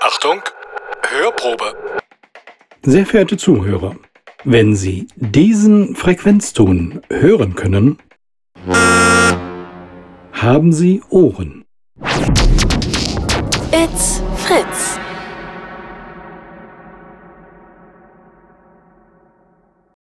Achtung, Hörprobe. Sehr verehrte Zuhörer, wenn Sie diesen Frequenzton hören können, haben Sie Ohren. It's Fritz.